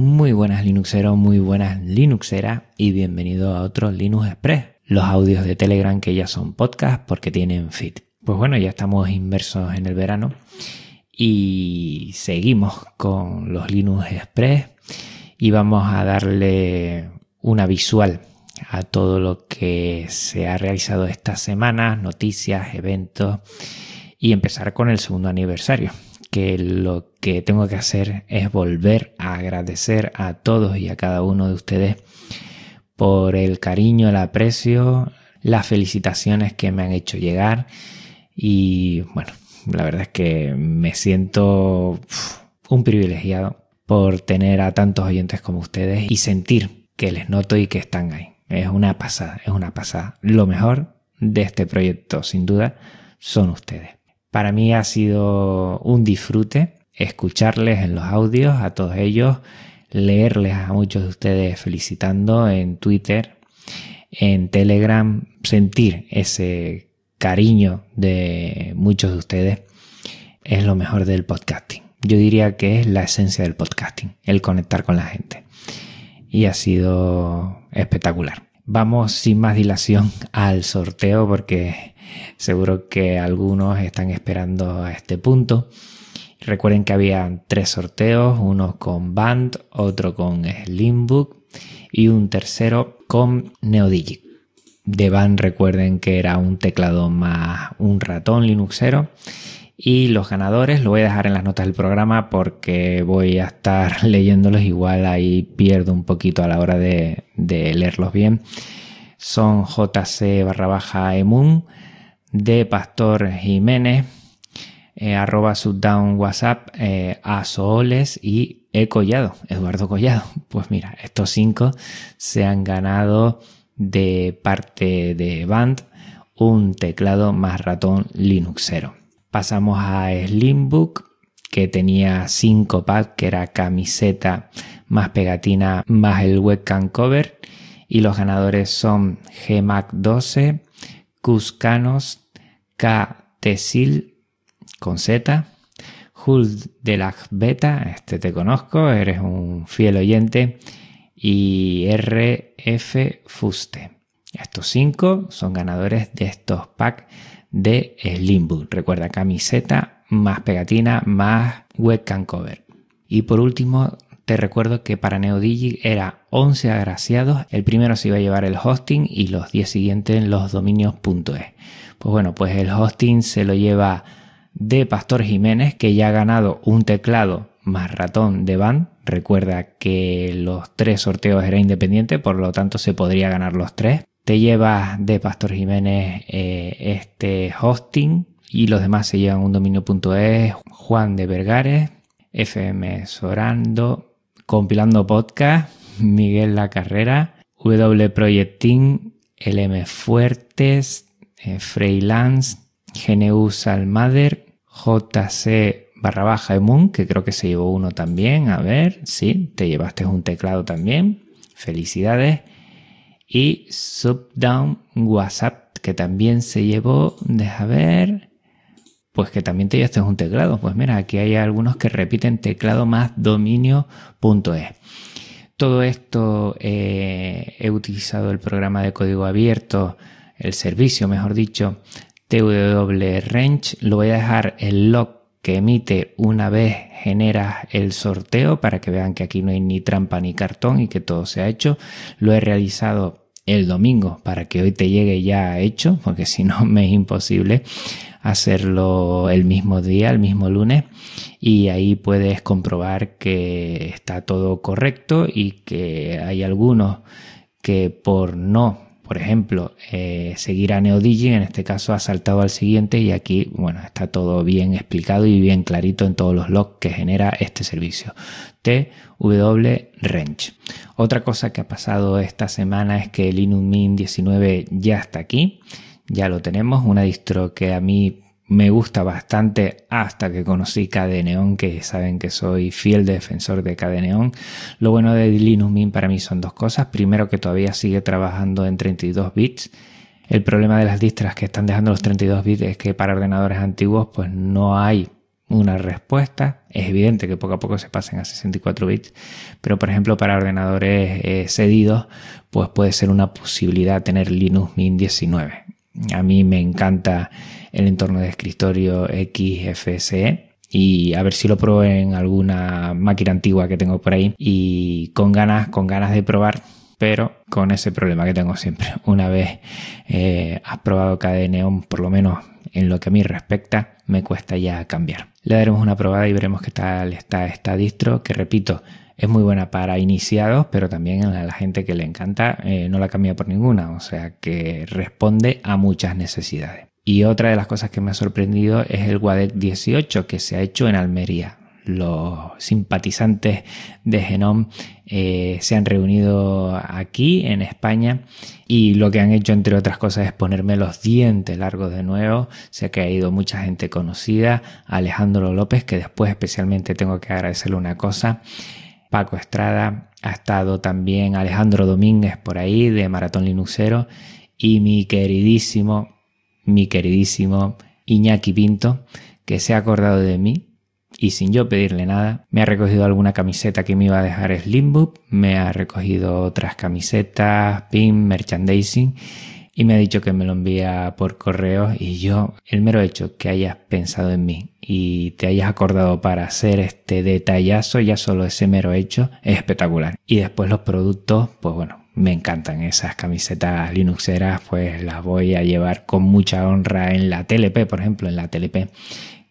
Muy buenas Linuxeros, muy buenas Linuxeras y bienvenido a otro Linux Express, los audios de Telegram que ya son podcast porque tienen feed. Pues bueno, ya estamos inmersos en el verano y seguimos con los Linux Express y vamos a darle una visual a todo lo que se ha realizado esta semana, noticias, eventos y empezar con el segundo aniversario que lo que tengo que hacer es volver a agradecer a todos y a cada uno de ustedes por el cariño, el aprecio, las felicitaciones que me han hecho llegar y bueno, la verdad es que me siento un privilegiado por tener a tantos oyentes como ustedes y sentir que les noto y que están ahí. Es una pasada, es una pasada. Lo mejor de este proyecto, sin duda, son ustedes. Para mí ha sido un disfrute escucharles en los audios a todos ellos, leerles a muchos de ustedes felicitando en Twitter, en Telegram, sentir ese cariño de muchos de ustedes es lo mejor del podcasting. Yo diría que es la esencia del podcasting, el conectar con la gente. Y ha sido espectacular. Vamos sin más dilación al sorteo porque seguro que algunos están esperando a este punto. Recuerden que había tres sorteos, uno con Band, otro con Slimbook y un tercero con Neodigic. De Band recuerden que era un teclado más un ratón Linuxero y los ganadores lo voy a dejar en las notas del programa porque voy a estar leyéndolos igual ahí pierdo un poquito a la hora de, leerlos bien. Son JC barra baja emun de Pastor Jiménez, eh, arroba subdown WhatsApp, eh, a Sooles y E Collado, Eduardo Collado. Pues mira, estos cinco se han ganado de parte de Band un teclado más ratón Linuxero. Pasamos a Slimbook, que tenía 5 packs, que era camiseta más pegatina más el webcam cover. Y los ganadores son Gmac 12, Cuscanos, K. Con Z, Hull de la Beta, este te conozco, eres un fiel oyente, y RF Fuste. Estos cinco son ganadores de estos packs de Slimbook. Recuerda camiseta más pegatina más webcam cover. Y por último, te recuerdo que para NeoDigi era 11 agraciados. El primero se iba a llevar el hosting y los 10 siguientes los dominios.es. Pues bueno, pues el hosting se lo lleva de Pastor Jiménez, que ya ha ganado un teclado más ratón de van. Recuerda que los tres sorteos eran independientes, por lo tanto se podría ganar los tres te llevas de Pastor Jiménez eh, este hosting y los demás se llevan un dominio.es, Juan de Vergares, FM Sorando, Compilando Podcast, Miguel La Carrera, W Projecting, LM Fuertes, eh, Freelance, GNU Salmader, JC barra baja Emun, que creo que se llevó uno también. A ver, sí, te llevaste un teclado también. Felicidades y Subdown WhatsApp, que también se llevó, deja ver, pues que también te llevaste un teclado. Pues mira, aquí hay algunos que repiten teclado más dominio.es. Todo esto eh, he utilizado el programa de código abierto, el servicio, mejor dicho, TW Lo voy a dejar el log que emite una vez genera el sorteo para que vean que aquí no hay ni trampa ni cartón y que todo se ha hecho. Lo he realizado el domingo para que hoy te llegue ya hecho, porque si no me es imposible hacerlo el mismo día, el mismo lunes, y ahí puedes comprobar que está todo correcto y que hay algunos que por no por ejemplo, eh, seguir a NeoDigi, en este caso ha saltado al siguiente y aquí, bueno, está todo bien explicado y bien clarito en todos los logs que genera este servicio. TW Otra cosa que ha pasado esta semana es que Linux Mint 19 ya está aquí, ya lo tenemos, una distro que a mí me gusta bastante hasta que conocí KDNeon, que saben que soy fiel defensor de KDNeon. Lo bueno de Linux Mint para mí son dos cosas. Primero que todavía sigue trabajando en 32 bits. El problema de las distras que están dejando los 32 bits es que para ordenadores antiguos pues no hay una respuesta. Es evidente que poco a poco se pasen a 64 bits, pero por ejemplo para ordenadores eh, cedidos, pues puede ser una posibilidad tener Linux Mint 19. A mí me encanta el entorno de escritorio XFCE y a ver si lo pruebo en alguna máquina antigua que tengo por ahí y con ganas, con ganas de probar pero con ese problema que tengo siempre. Una vez eh, has probado KDE Neon, por lo menos en lo que a mí respecta, me cuesta ya cambiar. Le daremos una probada y veremos qué tal está esta distro, que repito, es muy buena para iniciados, pero también a la gente que le encanta eh, no la cambia por ninguna, o sea que responde a muchas necesidades. Y otra de las cosas que me ha sorprendido es el WADEC 18 que se ha hecho en Almería los simpatizantes de Genome eh, se han reunido aquí en España y lo que han hecho entre otras cosas es ponerme los dientes largos de nuevo. Sé que ha ido mucha gente conocida, Alejandro López, que después especialmente tengo que agradecerle una cosa. Paco Estrada, ha estado también Alejandro Domínguez por ahí de Maratón Linuxero y mi queridísimo, mi queridísimo Iñaki Pinto, que se ha acordado de mí y sin yo pedirle nada, me ha recogido alguna camiseta que me iba a dejar Slimbook, me ha recogido otras camisetas, pin, merchandising y me ha dicho que me lo envía por correo y yo, el mero hecho que hayas pensado en mí y te hayas acordado para hacer este detallazo, ya solo ese mero hecho es espectacular. Y después los productos, pues bueno, me encantan esas camisetas linuxeras, pues las voy a llevar con mucha honra en la TLP, por ejemplo, en la TLP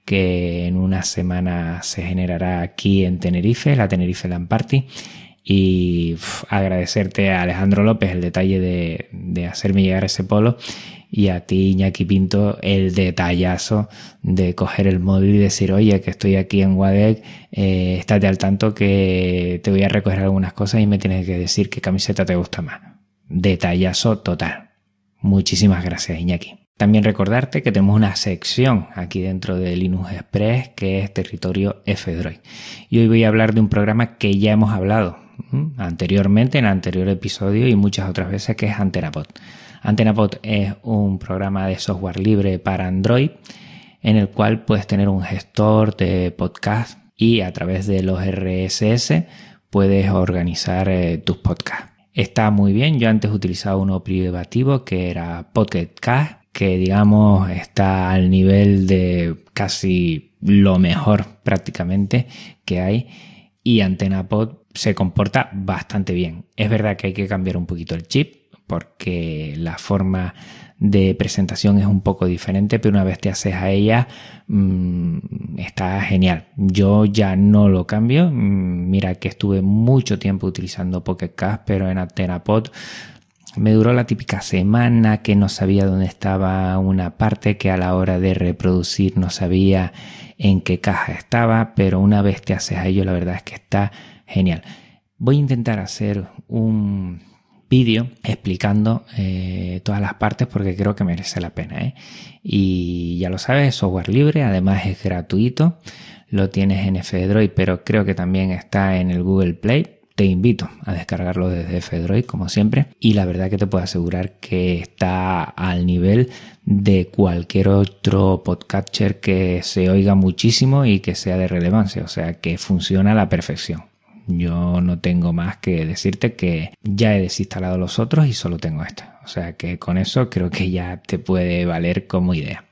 que en una semana se generará aquí en Tenerife, la Tenerife Land Party. Y agradecerte a Alejandro López el detalle de, hacerme llegar ese polo y a ti, Iñaki Pinto, el detallazo de coger el móvil y decir, oye, que estoy aquí en Wadec, eh, estate al tanto que te voy a recoger algunas cosas y me tienes que decir qué camiseta te gusta más. Detallazo total. Muchísimas gracias, Iñaki. También recordarte que tenemos una sección aquí dentro de Linux Express que es territorio F-Droid. Y hoy voy a hablar de un programa que ya hemos hablado anteriormente en el anterior episodio y muchas otras veces que es AntenaPod. AntenaPod es un programa de software libre para Android en el cual puedes tener un gestor de podcast y a través de los RSS puedes organizar eh, tus podcasts. Está muy bien, yo antes utilizaba uno privativo que era Pocket Cast que digamos está al nivel de casi lo mejor prácticamente que hay y AntenaPod se comporta bastante bien. Es verdad que hay que cambiar un poquito el chip porque la forma de presentación es un poco diferente, pero una vez te haces a ella mm, está genial. Yo ya no lo cambio. Mm, mira que estuve mucho tiempo utilizando Pocket Cast, pero en AntenaPod me duró la típica semana que no sabía dónde estaba una parte que a la hora de reproducir no sabía en qué caja estaba, pero una vez te haces a ello la verdad es que está genial. Voy a intentar hacer un vídeo explicando eh, todas las partes porque creo que merece la pena. ¿eh? Y ya lo sabes, es software libre, además es gratuito, lo tienes en F-Droid, pero creo que también está en el Google Play te invito a descargarlo desde F-Droid como siempre y la verdad que te puedo asegurar que está al nivel de cualquier otro podcatcher que se oiga muchísimo y que sea de relevancia, o sea que funciona a la perfección. Yo no tengo más que decirte que ya he desinstalado los otros y solo tengo este. O sea que con eso creo que ya te puede valer como idea.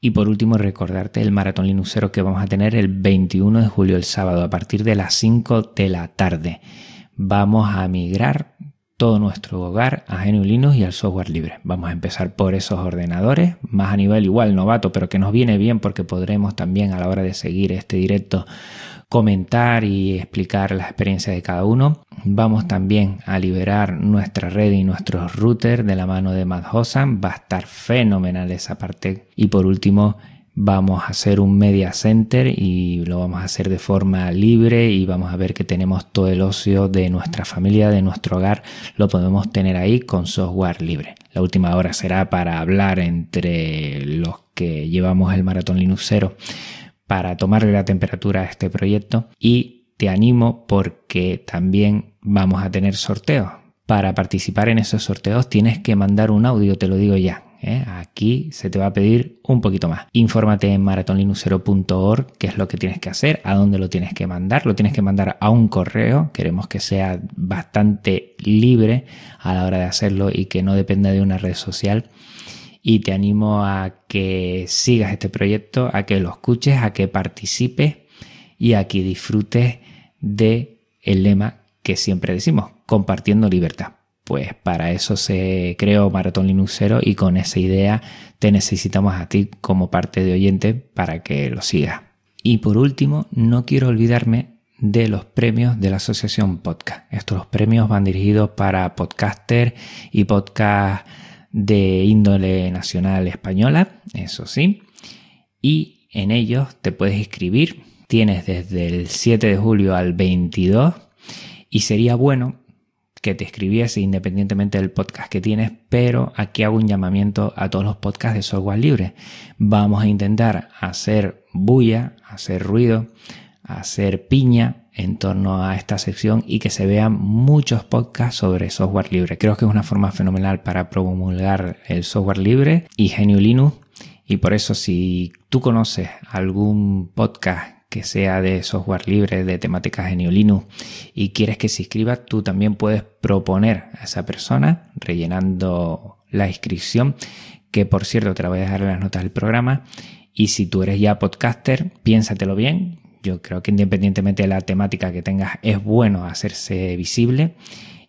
Y por último, recordarte el maratón Linuxero que vamos a tener el 21 de julio, el sábado, a partir de las 5 de la tarde. Vamos a migrar todo nuestro hogar a GNU Linux y al software libre. Vamos a empezar por esos ordenadores, más a nivel igual novato, pero que nos viene bien porque podremos también a la hora de seguir este directo comentar y explicar las experiencias de cada uno. Vamos también a liberar nuestra red y nuestros routers de la mano de Matt Hossan. Va a estar fenomenal esa parte. Y por último, vamos a hacer un media center y lo vamos a hacer de forma libre y vamos a ver que tenemos todo el ocio de nuestra familia, de nuestro hogar, lo podemos tener ahí con software libre. La última hora será para hablar entre los que llevamos el maratón Linuxero para tomarle la temperatura a este proyecto y te animo porque también vamos a tener sorteos. Para participar en esos sorteos tienes que mandar un audio, te lo digo ya. ¿eh? Aquí se te va a pedir un poquito más. Infórmate en maratonlinuxero.org qué es lo que tienes que hacer, a dónde lo tienes que mandar. Lo tienes que mandar a un correo. Queremos que sea bastante libre a la hora de hacerlo y que no dependa de una red social. Y te animo a que sigas este proyecto, a que lo escuches, a que participes y a que disfrutes de el lema que siempre decimos, compartiendo libertad. Pues para eso se creó Maratón Linuxero y con esa idea te necesitamos a ti como parte de oyente para que lo sigas. Y por último, no quiero olvidarme de los premios de la Asociación Podcast. Estos premios van dirigidos para podcaster y podcast de índole nacional española, eso sí. Y en ellos te puedes inscribir. Tienes desde el 7 de julio al 22 y sería bueno que te escribiese independientemente del podcast que tienes, pero aquí hago un llamamiento a todos los podcasts de software libre. Vamos a intentar hacer bulla, hacer ruido, hacer piña en torno a esta sección y que se vean muchos podcasts sobre software libre. Creo que es una forma fenomenal para promulgar el software libre y Genio Linux. Y por eso si tú conoces algún podcast que sea de software libre, de temáticas en Linux y quieres que se inscriba, tú también puedes proponer a esa persona rellenando la inscripción, que por cierto te la voy a dejar en las notas del programa. Y si tú eres ya podcaster, piénsatelo bien. Yo creo que independientemente de la temática que tengas, es bueno hacerse visible.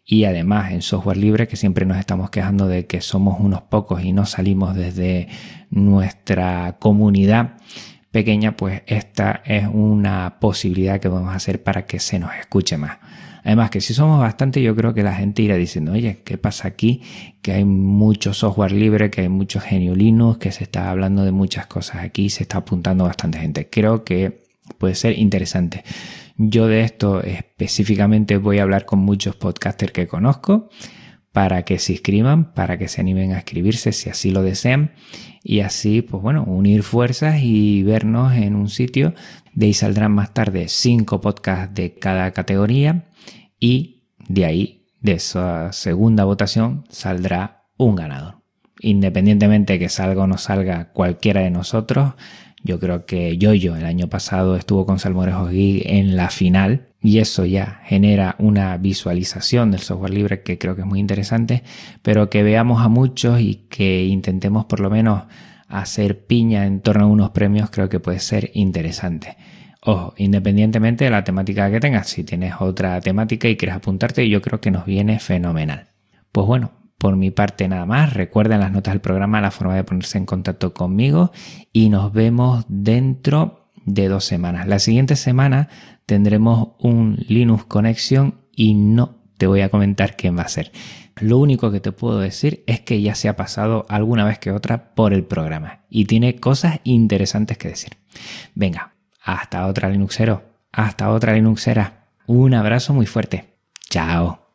Y además en software libre, que siempre nos estamos quejando de que somos unos pocos y no salimos desde nuestra comunidad, pequeña, pues esta es una posibilidad que podemos hacer para que se nos escuche más. Además que si somos bastante, yo creo que la gente irá diciendo, oye, ¿qué pasa aquí? Que hay mucho software libre, que hay mucho genio Linux, que se está hablando de muchas cosas aquí, se está apuntando bastante gente. Creo que puede ser interesante. Yo de esto específicamente voy a hablar con muchos podcasters que conozco para que se inscriban, para que se animen a escribirse si así lo desean y así, pues bueno, unir fuerzas y vernos en un sitio. De ahí saldrán más tarde cinco podcasts de cada categoría y de ahí, de esa segunda votación, saldrá un ganador. Independientemente de que salga o no salga cualquiera de nosotros, yo creo que Yoyo el año pasado estuvo con Salmorejo Geek en la final y eso ya genera una visualización del software libre que creo que es muy interesante, pero que veamos a muchos y que intentemos por lo menos hacer piña en torno a unos premios creo que puede ser interesante. Ojo, independientemente de la temática que tengas, si tienes otra temática y quieres apuntarte, yo creo que nos viene fenomenal. Pues bueno, por mi parte nada más, recuerden las notas del programa la forma de ponerse en contacto conmigo y nos vemos dentro de dos semanas. La siguiente semana tendremos un Linux Connection y no te voy a comentar quién va a ser. Lo único que te puedo decir es que ya se ha pasado alguna vez que otra por el programa y tiene cosas interesantes que decir. Venga, hasta otra Linuxero, hasta otra Linuxera. Un abrazo muy fuerte. Chao.